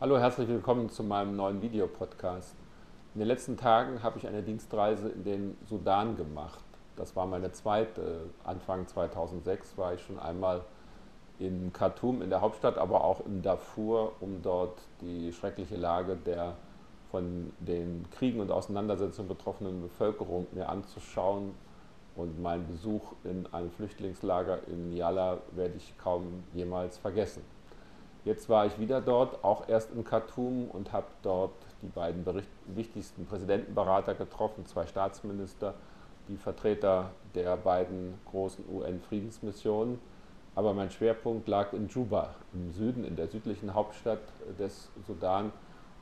Hallo, herzlich willkommen zu meinem neuen Videopodcast. In den letzten Tagen habe ich eine Dienstreise in den Sudan gemacht. Das war meine zweite. Anfang 2006 war ich schon einmal in Khartoum, in der Hauptstadt, aber auch in Darfur, um dort die schreckliche Lage der von den Kriegen und Auseinandersetzungen betroffenen Bevölkerung mir anzuschauen. Und meinen Besuch in einem Flüchtlingslager in Yala werde ich kaum jemals vergessen. Jetzt war ich wieder dort, auch erst in Khartoum und habe dort die beiden Bericht wichtigsten Präsidentenberater getroffen, zwei Staatsminister, die Vertreter der beiden großen UN-Friedensmissionen. Aber mein Schwerpunkt lag in Juba, im Süden, in der südlichen Hauptstadt des Sudan,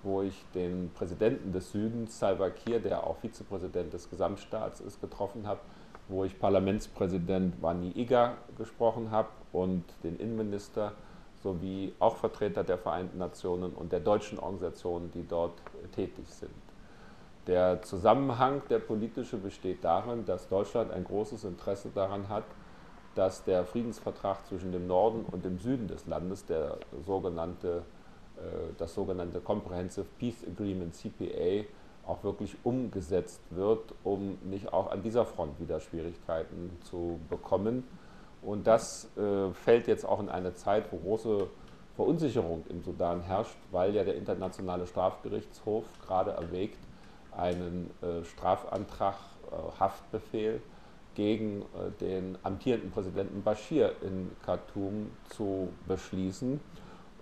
wo ich den Präsidenten des Südens, Salva Kiir, der auch Vizepräsident des Gesamtstaats ist, getroffen habe, wo ich Parlamentspräsident Wani Iga gesprochen habe und den Innenminister sowie auch Vertreter der Vereinten Nationen und der deutschen Organisationen, die dort tätig sind. Der Zusammenhang, der politische, besteht darin, dass Deutschland ein großes Interesse daran hat, dass der Friedensvertrag zwischen dem Norden und dem Süden des Landes, der sogenannte, äh, das sogenannte Comprehensive Peace Agreement CPA, auch wirklich umgesetzt wird, um nicht auch an dieser Front wieder Schwierigkeiten zu bekommen. Und das äh, fällt jetzt auch in eine Zeit, wo große Verunsicherung im Sudan herrscht, weil ja der Internationale Strafgerichtshof gerade erwägt, einen äh, Strafantrag, äh, Haftbefehl gegen äh, den amtierenden Präsidenten Bashir in Khartoum zu beschließen.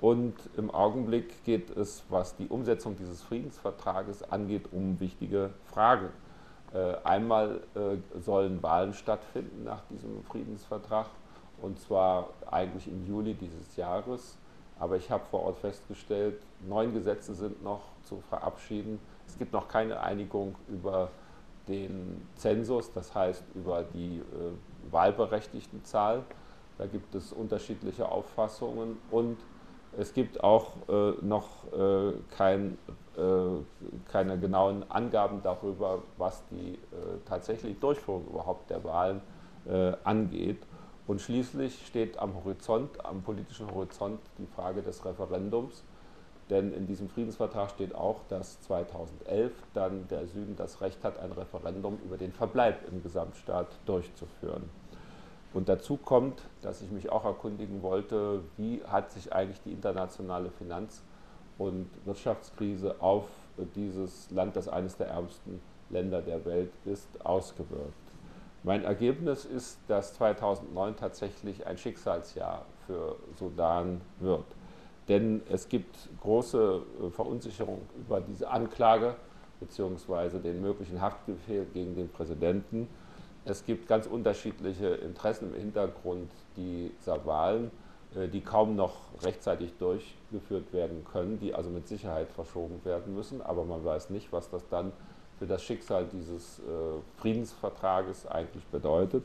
Und im Augenblick geht es, was die Umsetzung dieses Friedensvertrages angeht, um wichtige Fragen. Äh, einmal äh, sollen Wahlen stattfinden nach diesem Friedensvertrag und zwar eigentlich im Juli dieses Jahres. Aber ich habe vor Ort festgestellt, neun Gesetze sind noch zu verabschieden. Es gibt noch keine Einigung über den Zensus, das heißt über die äh, Wahlberechtigtenzahl. Da gibt es unterschiedliche Auffassungen und es gibt auch äh, noch äh, kein, äh, keine genauen Angaben darüber, was die äh, tatsächliche Durchführung überhaupt der Wahlen äh, angeht. Und schließlich steht am Horizont, am politischen Horizont die Frage des Referendums. Denn in diesem Friedensvertrag steht auch, dass 2011 dann der Süden das Recht hat, ein Referendum über den Verbleib im Gesamtstaat durchzuführen. Und dazu kommt, dass ich mich auch erkundigen wollte, wie hat sich eigentlich die internationale Finanz- und Wirtschaftskrise auf dieses Land, das eines der ärmsten Länder der Welt ist, ausgewirkt. Mein Ergebnis ist, dass 2009 tatsächlich ein Schicksalsjahr für Sudan wird. Denn es gibt große äh, Verunsicherung über diese Anklage bzw. den möglichen Haftbefehl gegen den Präsidenten. Es gibt ganz unterschiedliche Interessen im Hintergrund dieser Wahlen, äh, die kaum noch rechtzeitig durchgeführt werden können, die also mit Sicherheit verschoben werden müssen. Aber man weiß nicht, was das dann für das Schicksal dieses äh, Friedensvertrages eigentlich bedeutet.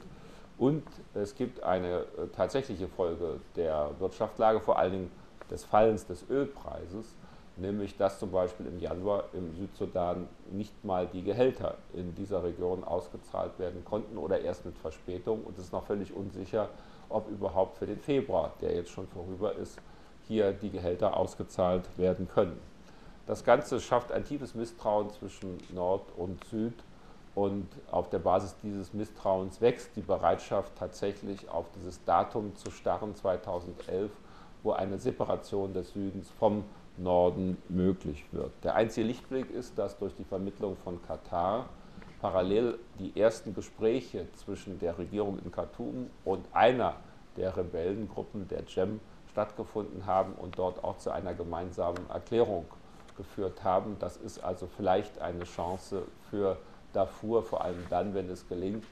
Und es gibt eine äh, tatsächliche Folge der Wirtschaftslage, vor allen Dingen des Fallens des Ölpreises, nämlich dass zum Beispiel im Januar im Südsudan nicht mal die Gehälter in dieser Region ausgezahlt werden konnten oder erst mit Verspätung. Und es ist noch völlig unsicher, ob überhaupt für den Februar, der jetzt schon vorüber ist, hier die Gehälter ausgezahlt werden können. Das Ganze schafft ein tiefes Misstrauen zwischen Nord und Süd. Und auf der Basis dieses Misstrauens wächst die Bereitschaft tatsächlich auf dieses Datum zu starren, 2011, wo eine Separation des Südens vom Norden möglich wird. Der einzige Lichtblick ist, dass durch die Vermittlung von Katar parallel die ersten Gespräche zwischen der Regierung in Khartoum und einer der Rebellengruppen, der JEM, stattgefunden haben und dort auch zu einer gemeinsamen Erklärung geführt haben. Das ist also vielleicht eine Chance für Darfur, vor allem dann, wenn es gelingt,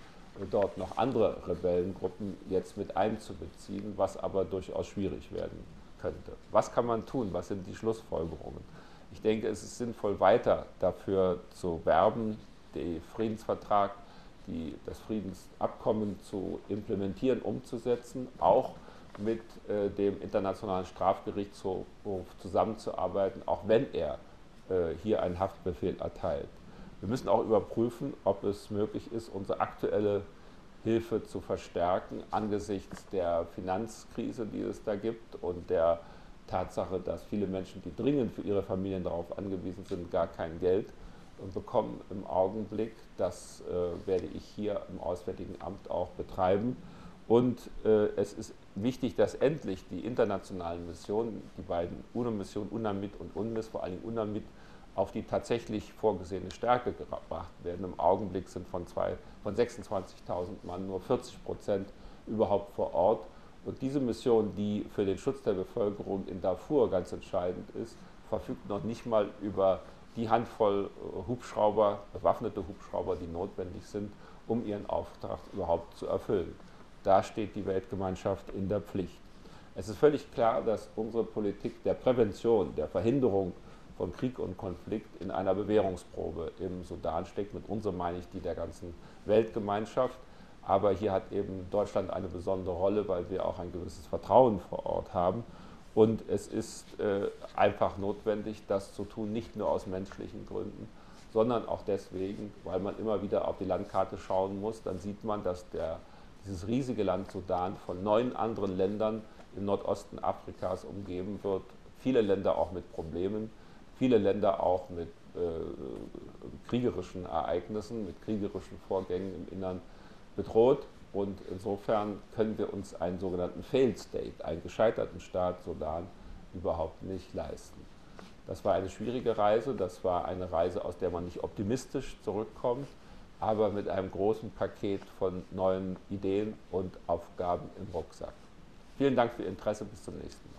dort noch andere Rebellengruppen jetzt mit einzubeziehen, was aber durchaus schwierig werden könnte. Was kann man tun? Was sind die Schlussfolgerungen? Ich denke, es ist sinnvoll, weiter dafür zu werben, den Friedensvertrag, die, das Friedensabkommen zu implementieren, umzusetzen, auch mit äh, dem Internationalen Strafgerichtshof zusammenzuarbeiten, auch wenn er äh, hier einen Haftbefehl erteilt. Wir müssen auch überprüfen, ob es möglich ist, unsere aktuelle Hilfe zu verstärken angesichts der Finanzkrise, die es da gibt und der Tatsache, dass viele Menschen, die dringend für ihre Familien darauf angewiesen sind, gar kein Geld bekommen im Augenblick. Das äh, werde ich hier im Auswärtigen Amt auch betreiben. Und äh, es ist wichtig, dass endlich die internationalen Missionen, die beiden UNO-Missionen, UNAMID und UNMIS, vor allem UNAMID, auf die tatsächlich vorgesehene Stärke gebracht werden. Im Augenblick sind von, von 26.000 Mann nur 40 Prozent überhaupt vor Ort. Und diese Mission, die für den Schutz der Bevölkerung in Darfur ganz entscheidend ist, verfügt noch nicht mal über die Handvoll äh, Hubschrauber, bewaffnete Hubschrauber, die notwendig sind, um ihren Auftrag überhaupt zu erfüllen. Da steht die Weltgemeinschaft in der Pflicht. Es ist völlig klar, dass unsere Politik der Prävention, der Verhinderung von Krieg und Konflikt in einer Bewährungsprobe im Sudan steckt. Mit unserem meine ich die der ganzen Weltgemeinschaft. Aber hier hat eben Deutschland eine besondere Rolle, weil wir auch ein gewisses Vertrauen vor Ort haben. Und es ist äh, einfach notwendig, das zu tun, nicht nur aus menschlichen Gründen, sondern auch deswegen, weil man immer wieder auf die Landkarte schauen muss. Dann sieht man, dass der, dieses riesige Land Sudan von neun anderen Ländern im Nordosten Afrikas umgeben wird. Viele Länder auch mit Problemen, viele Länder auch mit äh, kriegerischen Ereignissen, mit kriegerischen Vorgängen im Innern bedroht. Und insofern können wir uns einen sogenannten Failed State, einen gescheiterten Staat Sudan, überhaupt nicht leisten. Das war eine schwierige Reise, das war eine Reise, aus der man nicht optimistisch zurückkommt, aber mit einem großen Paket von neuen Ideen und Aufgaben im Rucksack. Vielen Dank für Ihr Interesse, bis zum nächsten Mal.